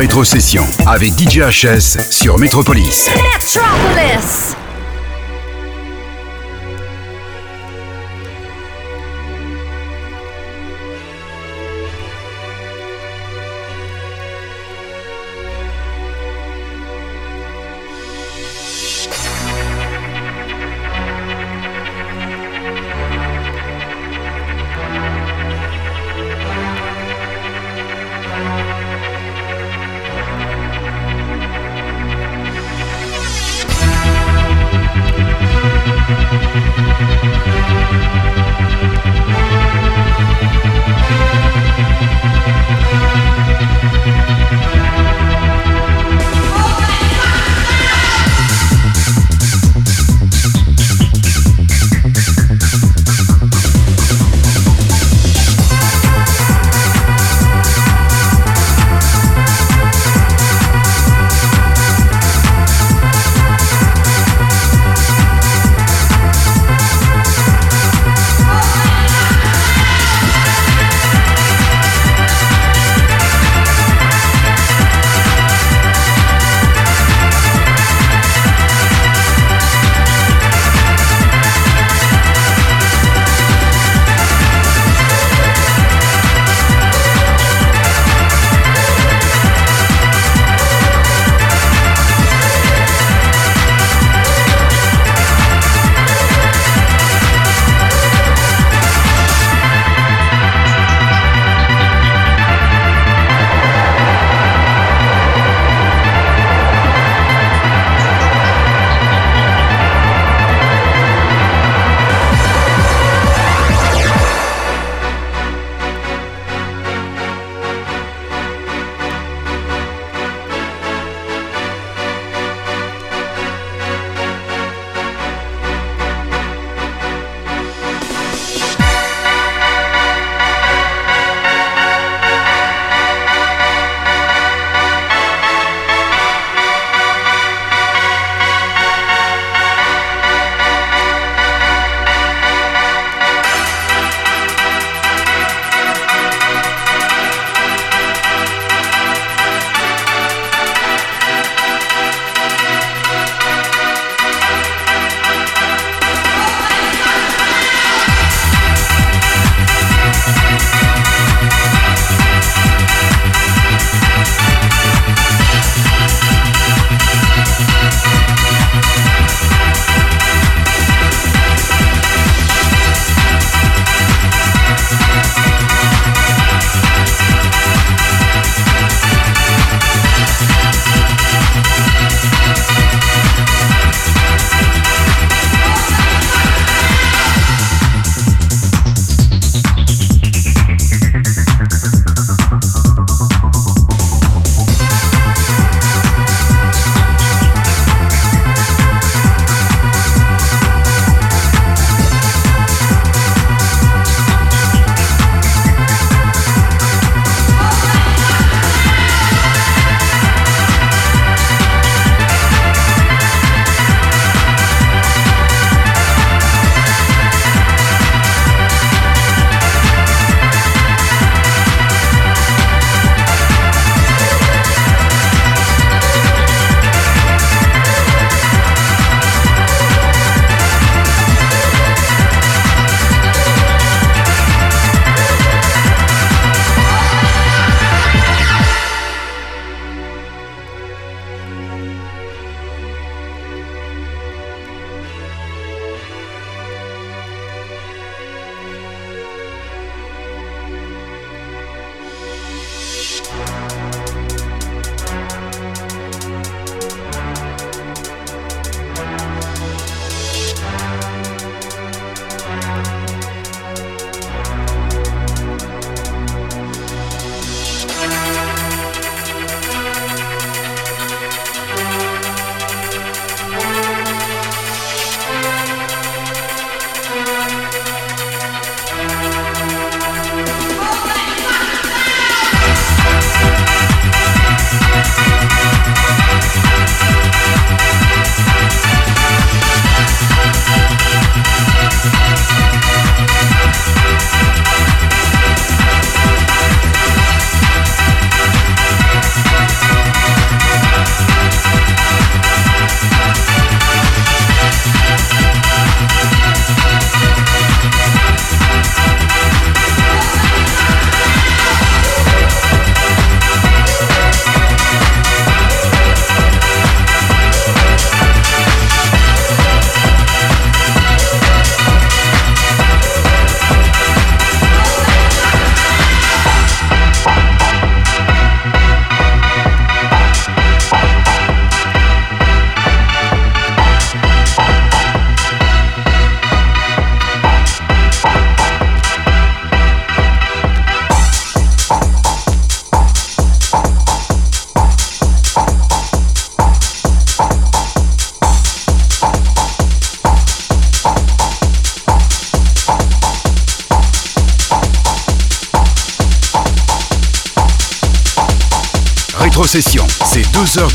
rétrocession avec DJ HS sur. Metropolis.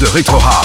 De rétro house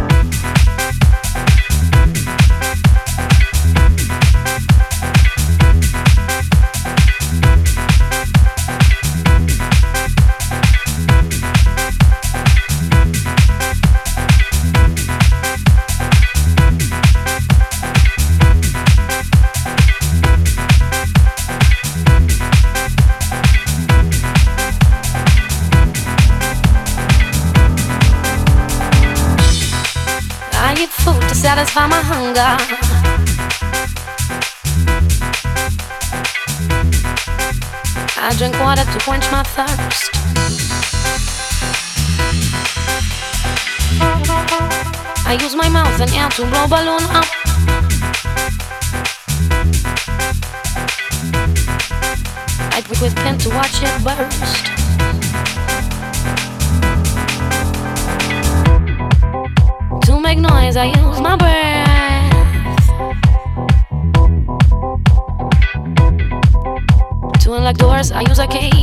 Thirst. I use my mouth and air to blow balloon up. I pick with pen to watch it burst. To make noise, I use my breath. To unlock doors, I use a key.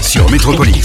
Sur Metropolis.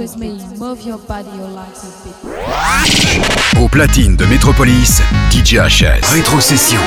With me, move your body, your life a bit. Au platine de Métropolis, DJ HS. Rétrocession.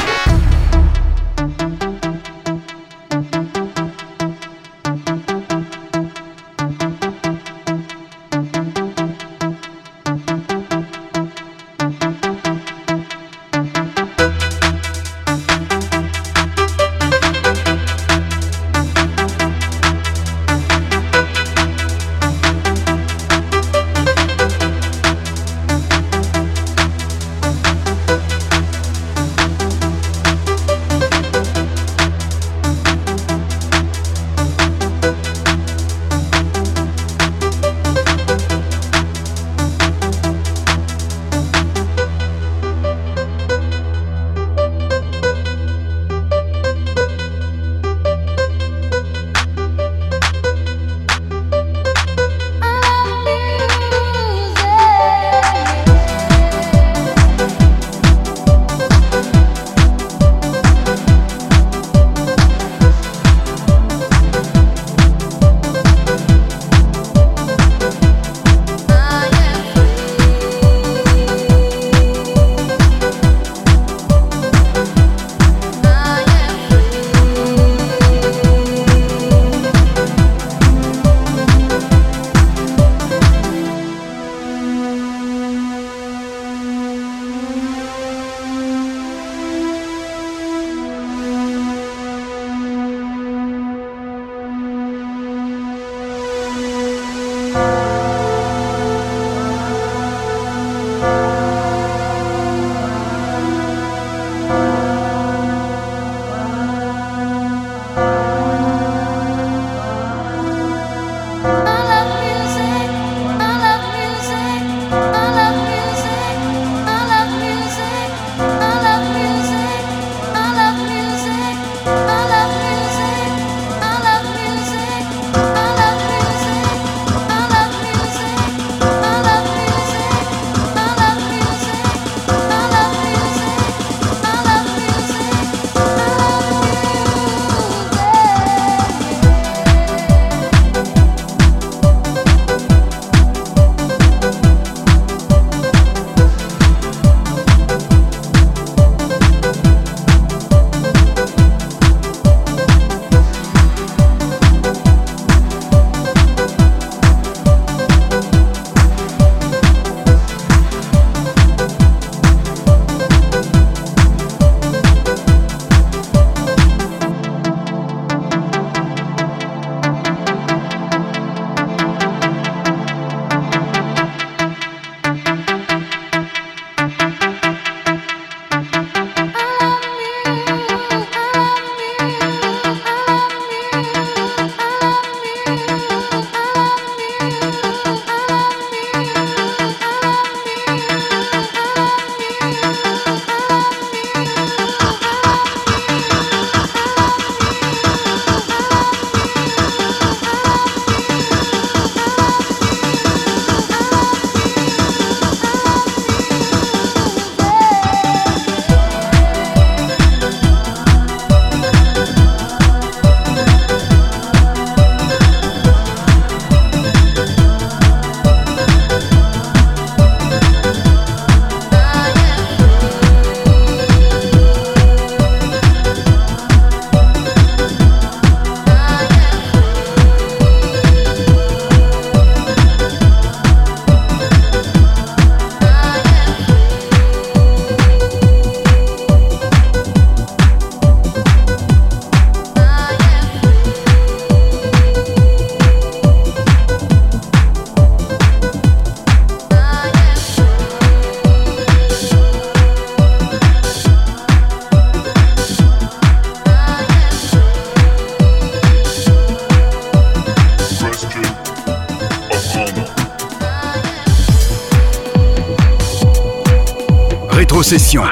Rétrocession.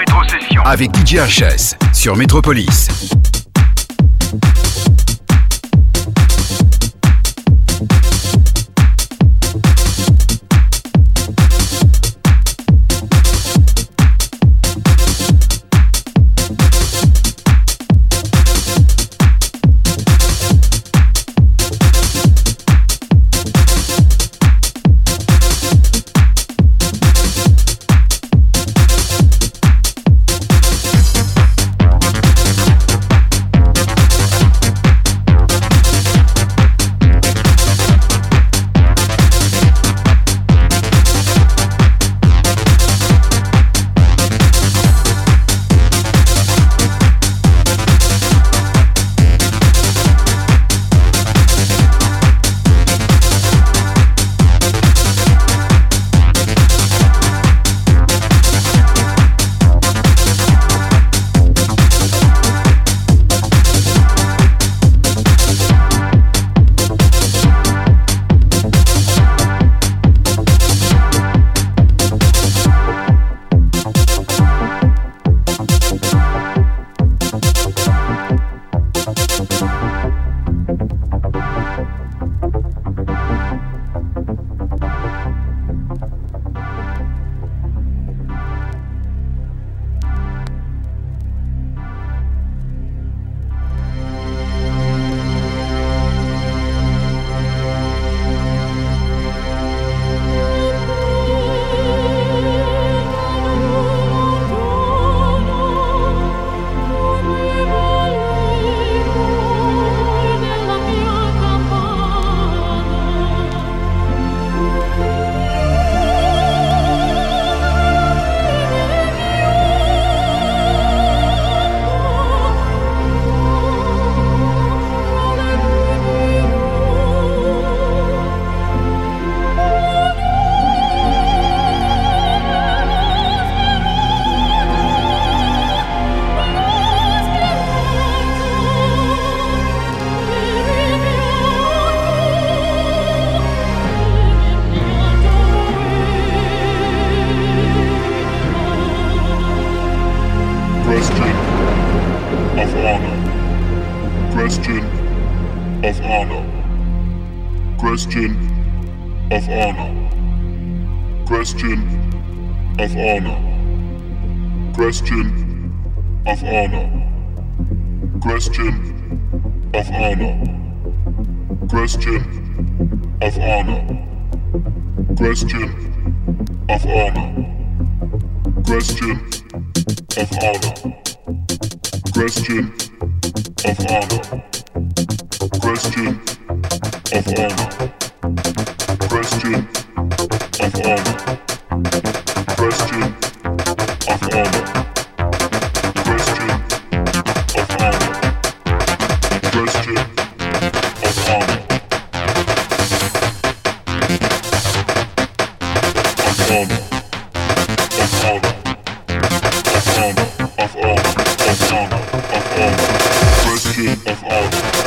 Avec DJ HS sur Métropolis.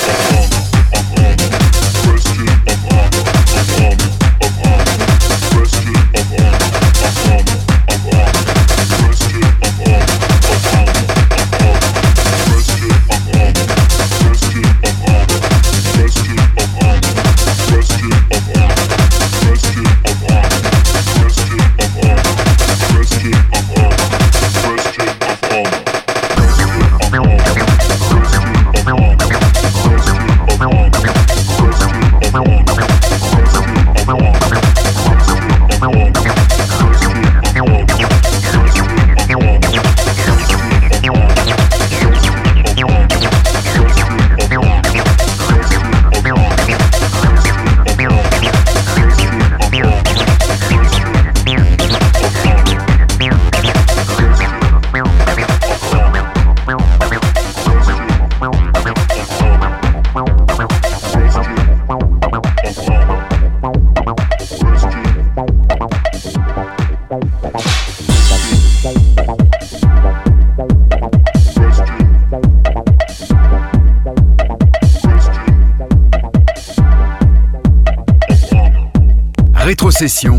Take session.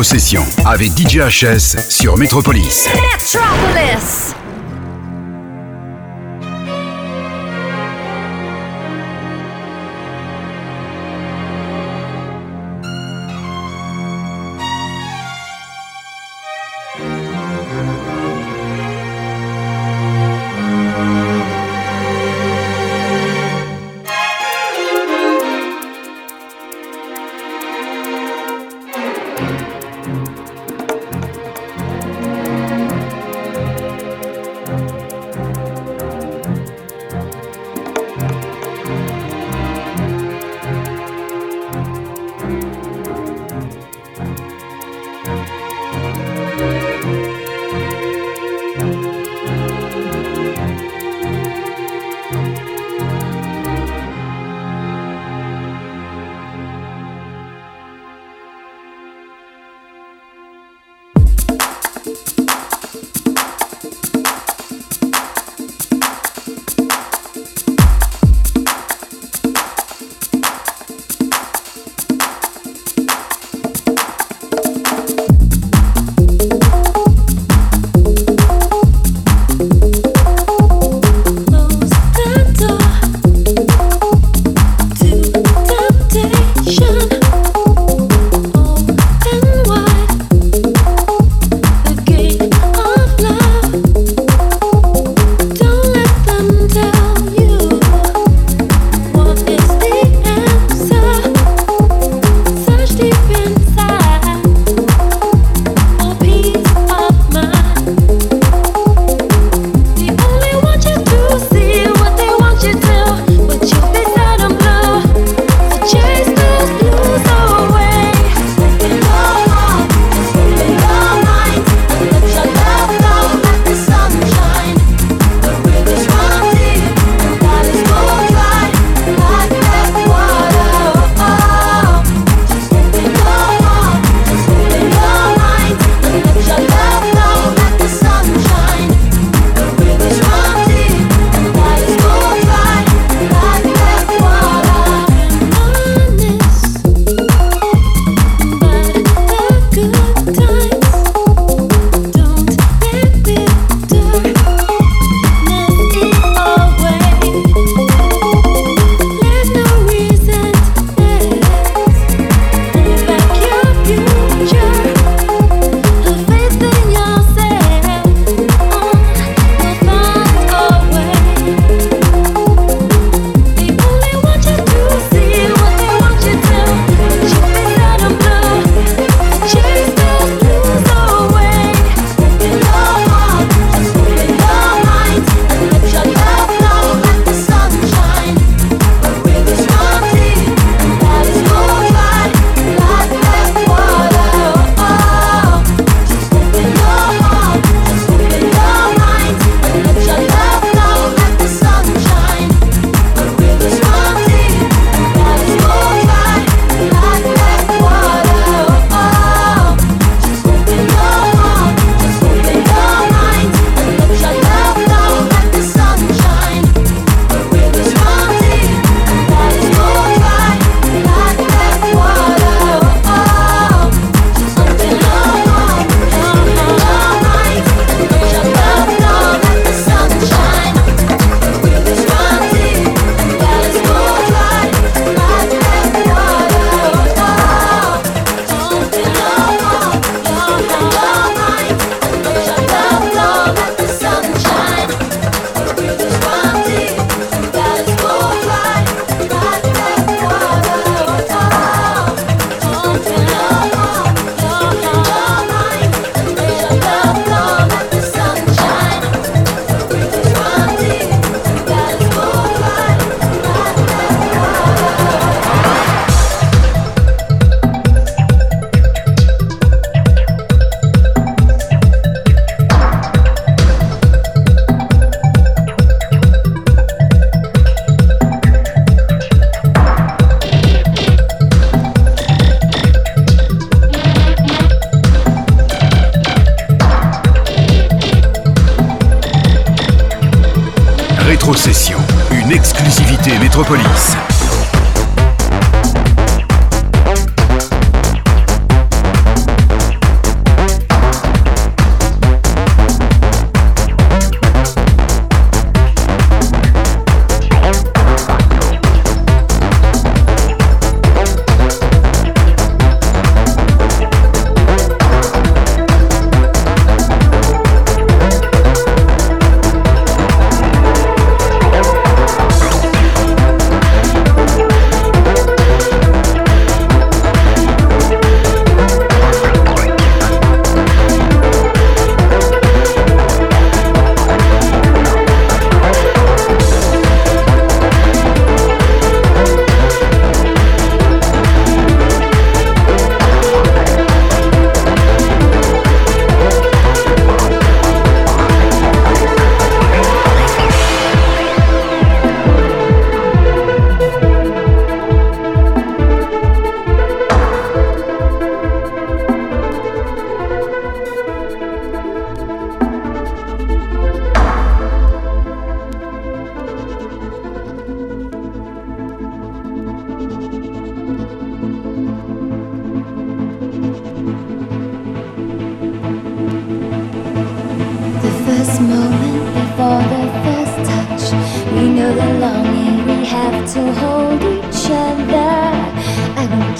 Rétrocession avec DJ HS sur Metropolis. Metropolis.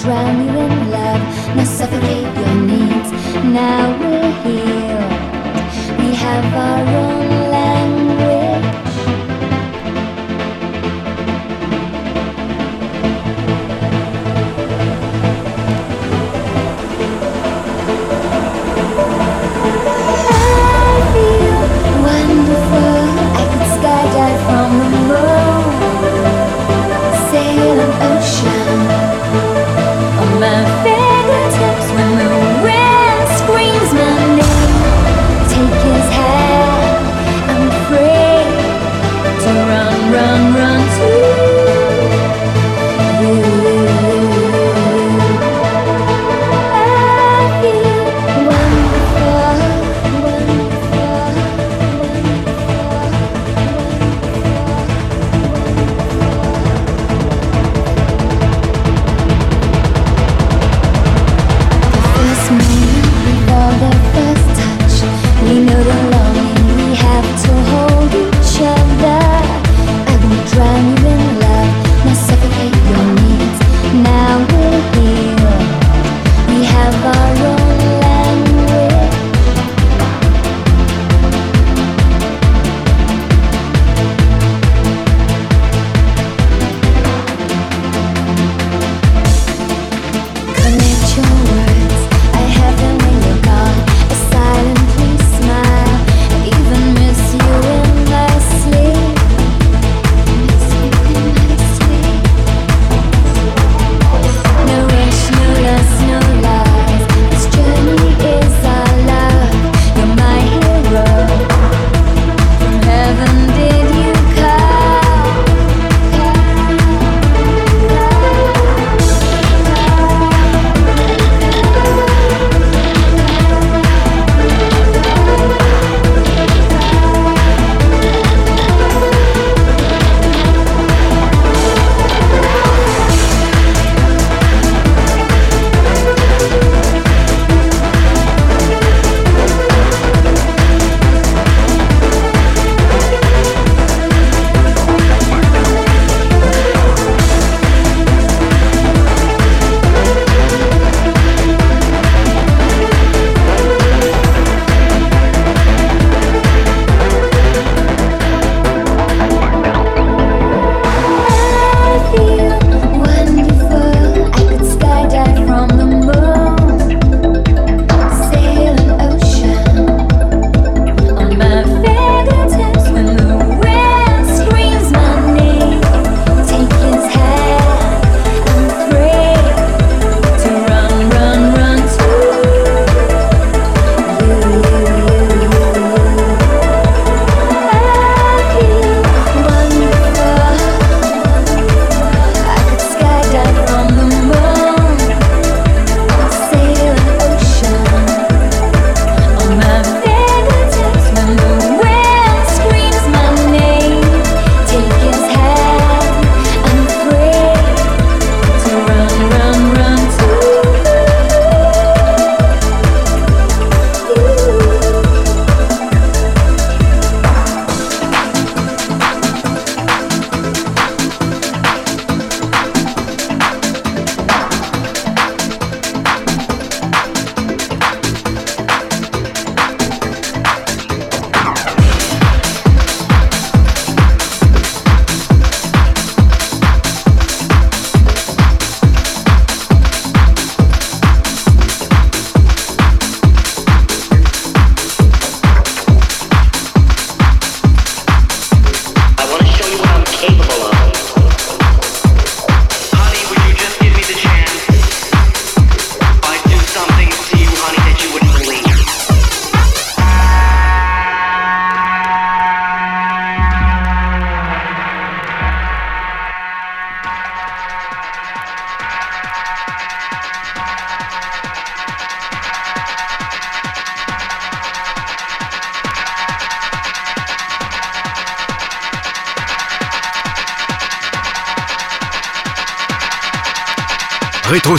drown you in love, now suffocate your needs. Now we're healed, we have our own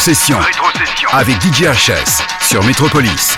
Rétrocession. Avec DJ HS sur Métropolis.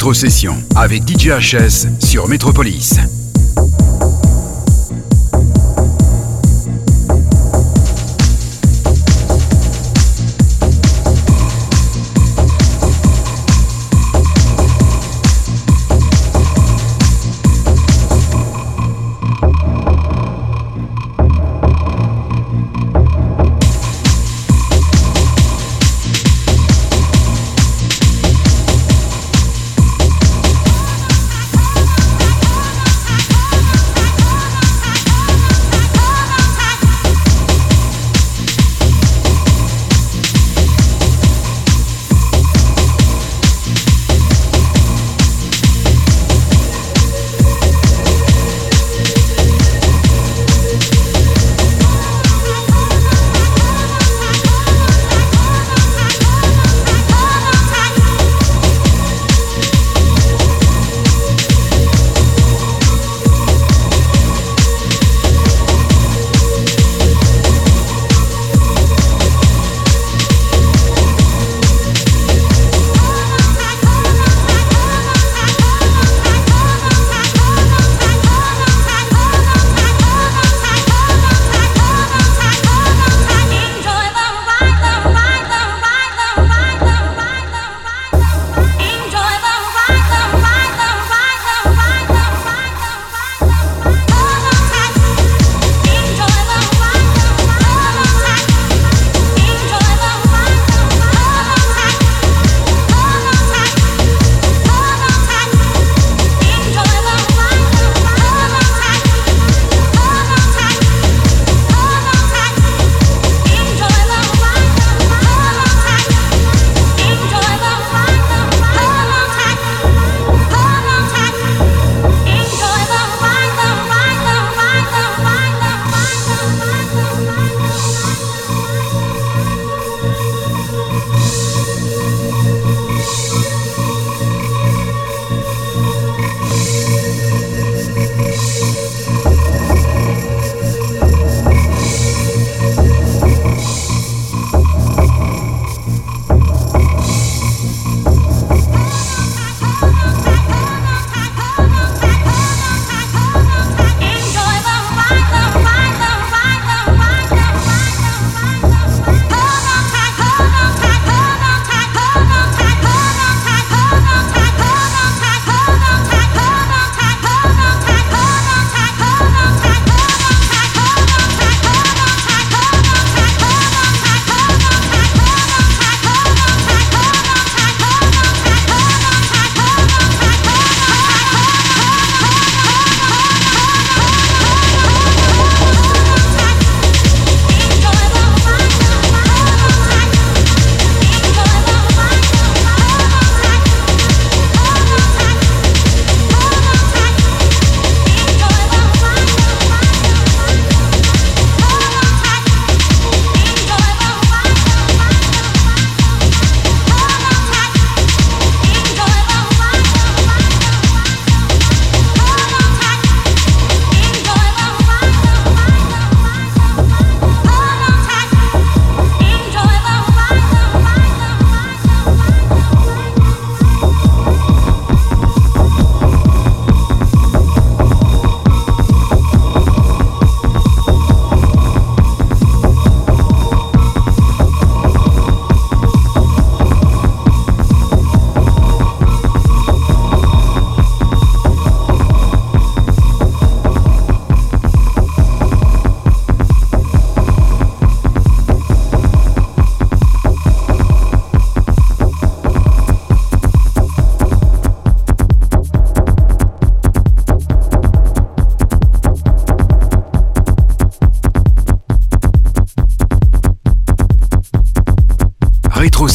Rétrocession avec DJ HS sur Métropolis.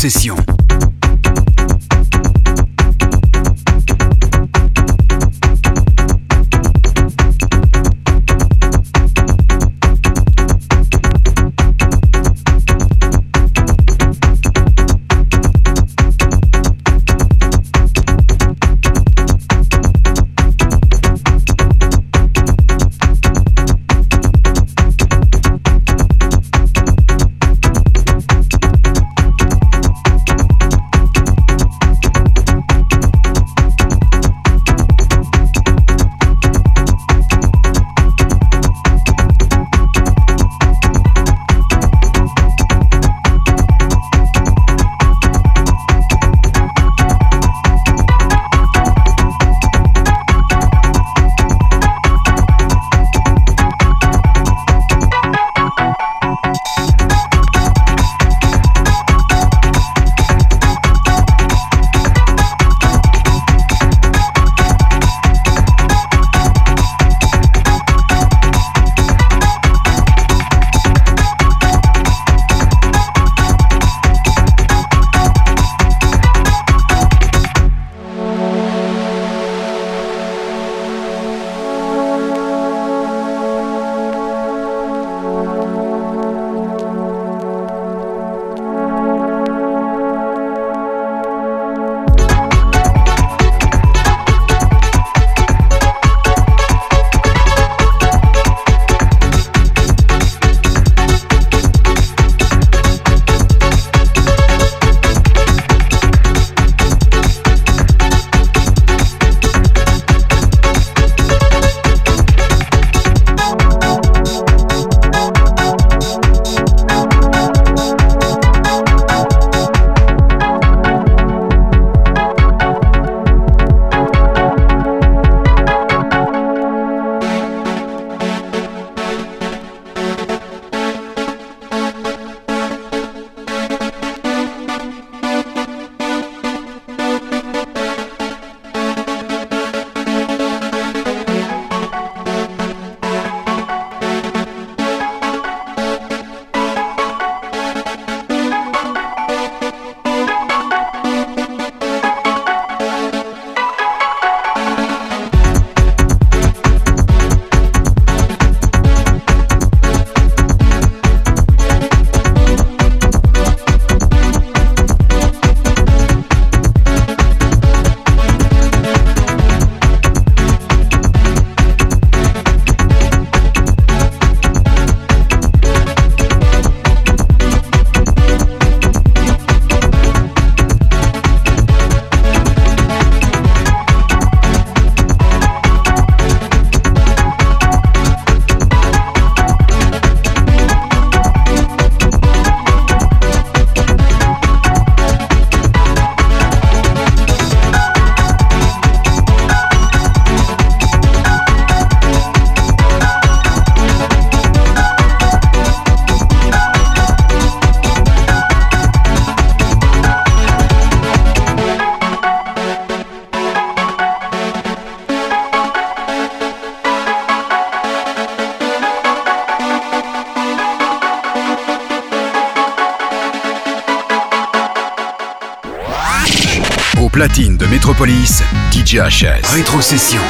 session. Platine de Métropolis, DJ HS. Rétrocession.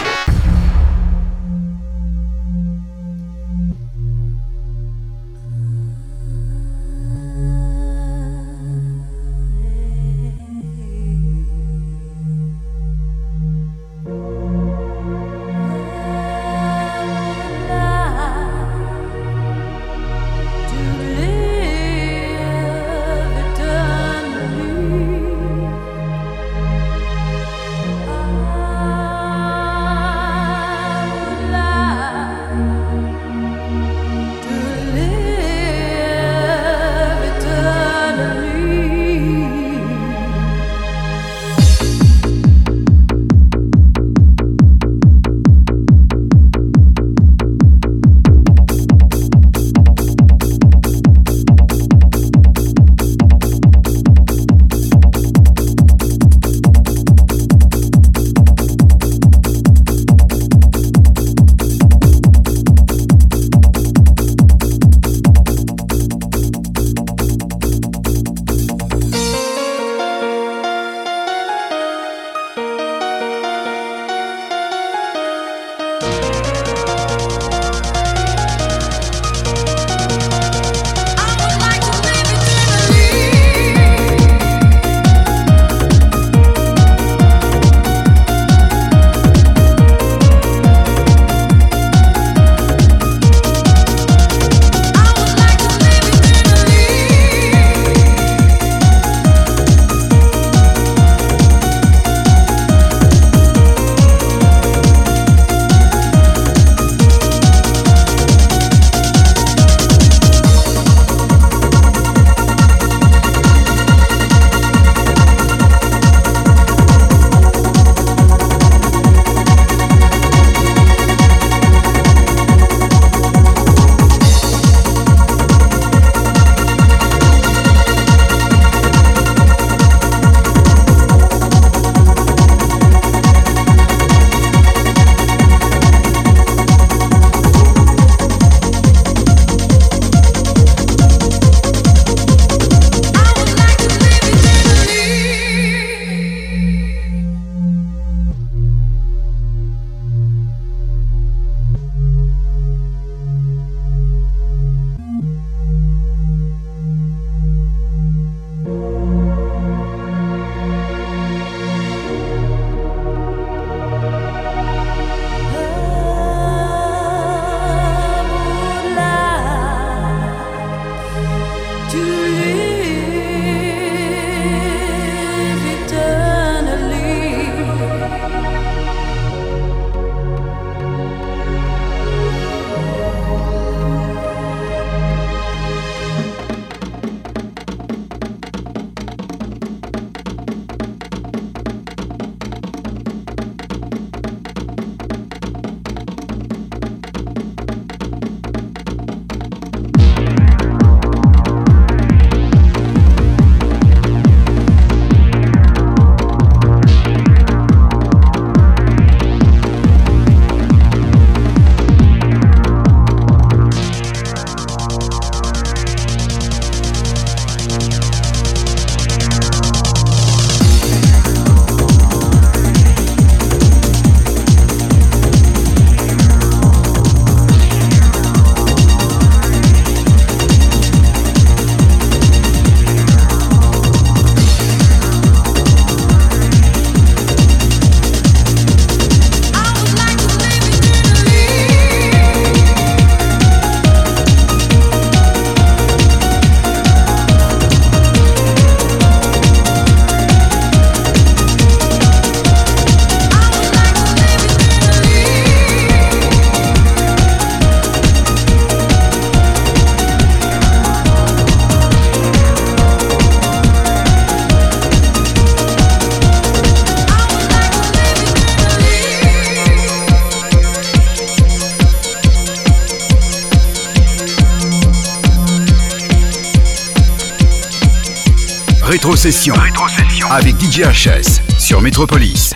Rétrocession. Avec DJ HS sur Métropolis.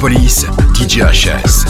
Corporis DJ Chess.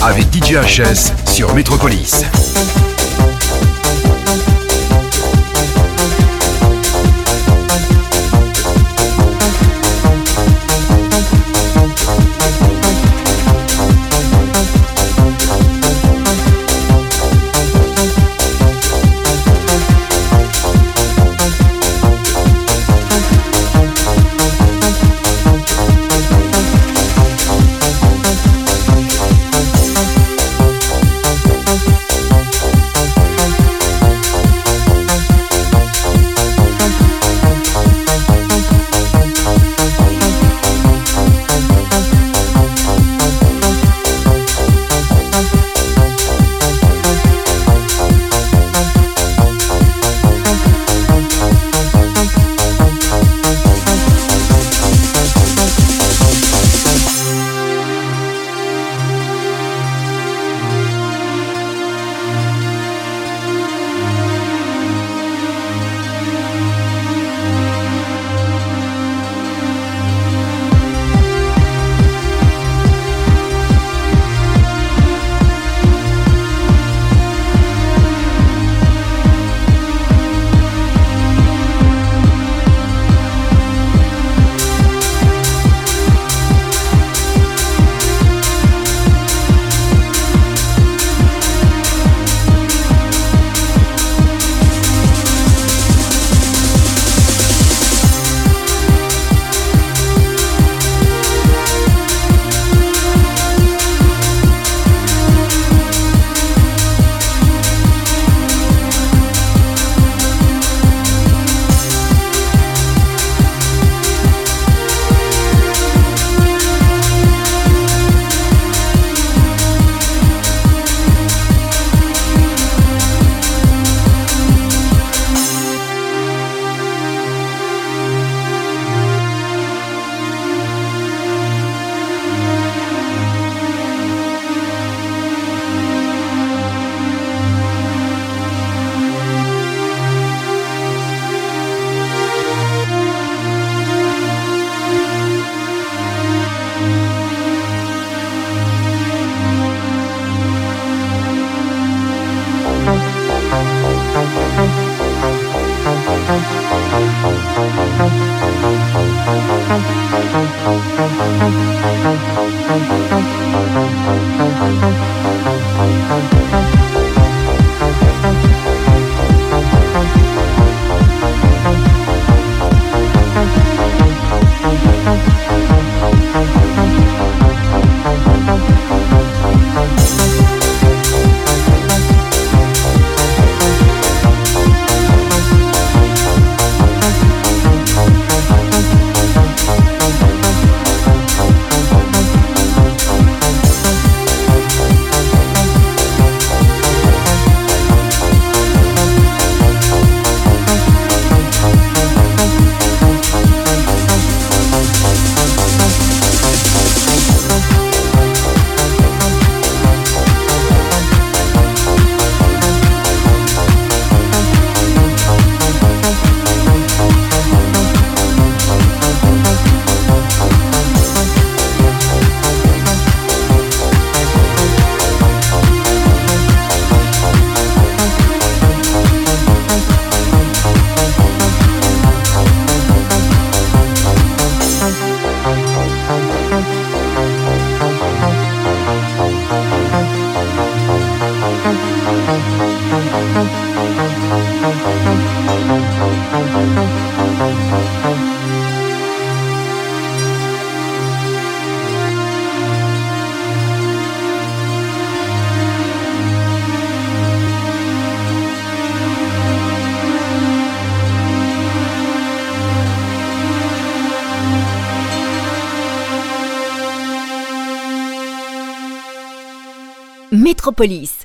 Avec DJ HS sur Métropolis. Métropolis.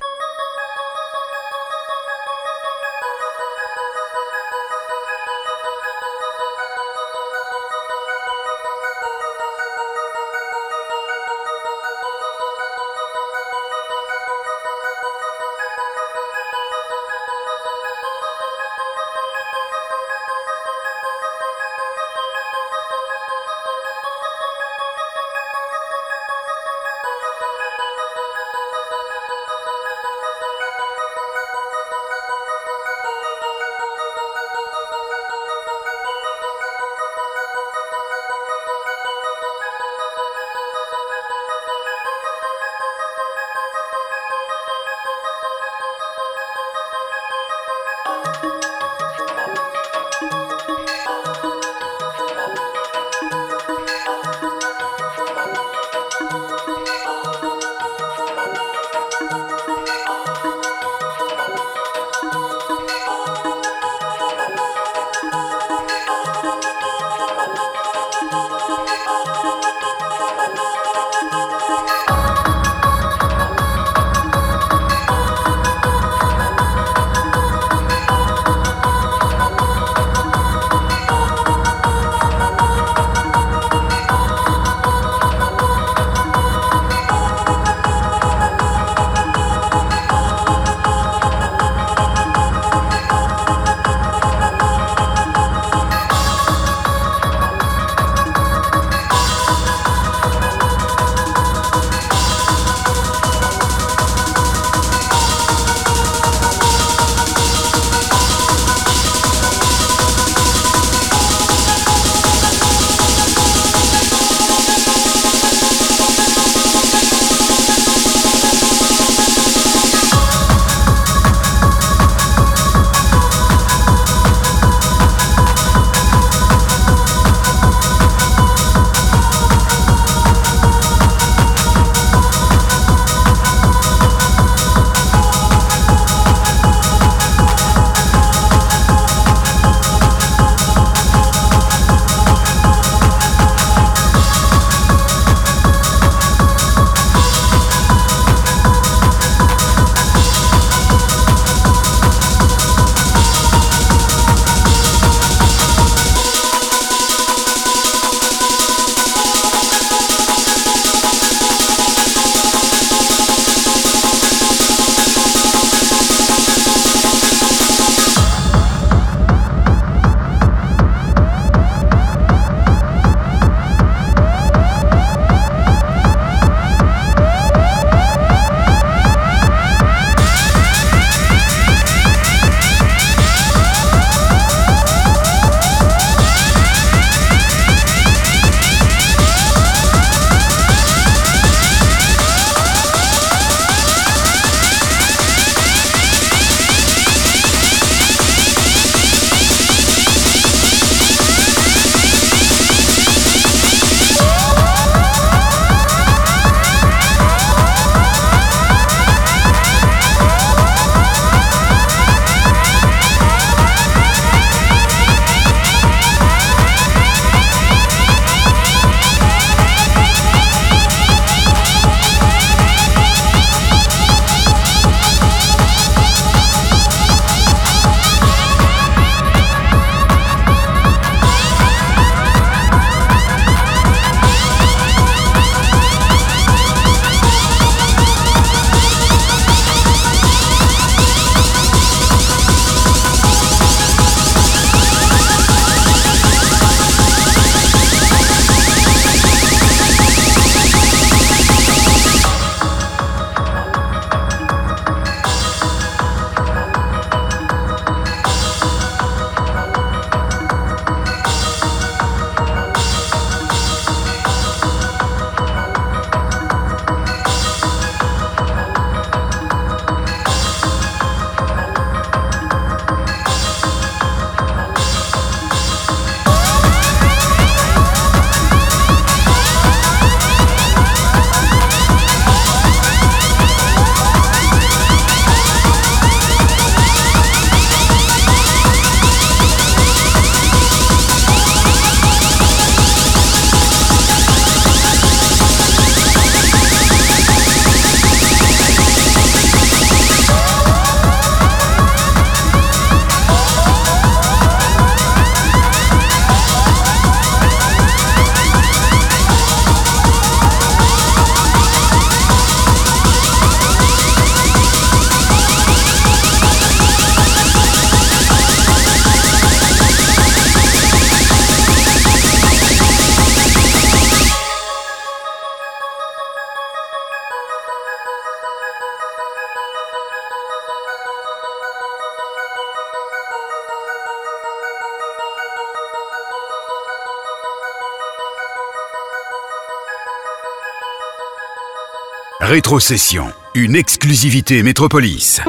Rétrocession, une exclusivité Métropolis.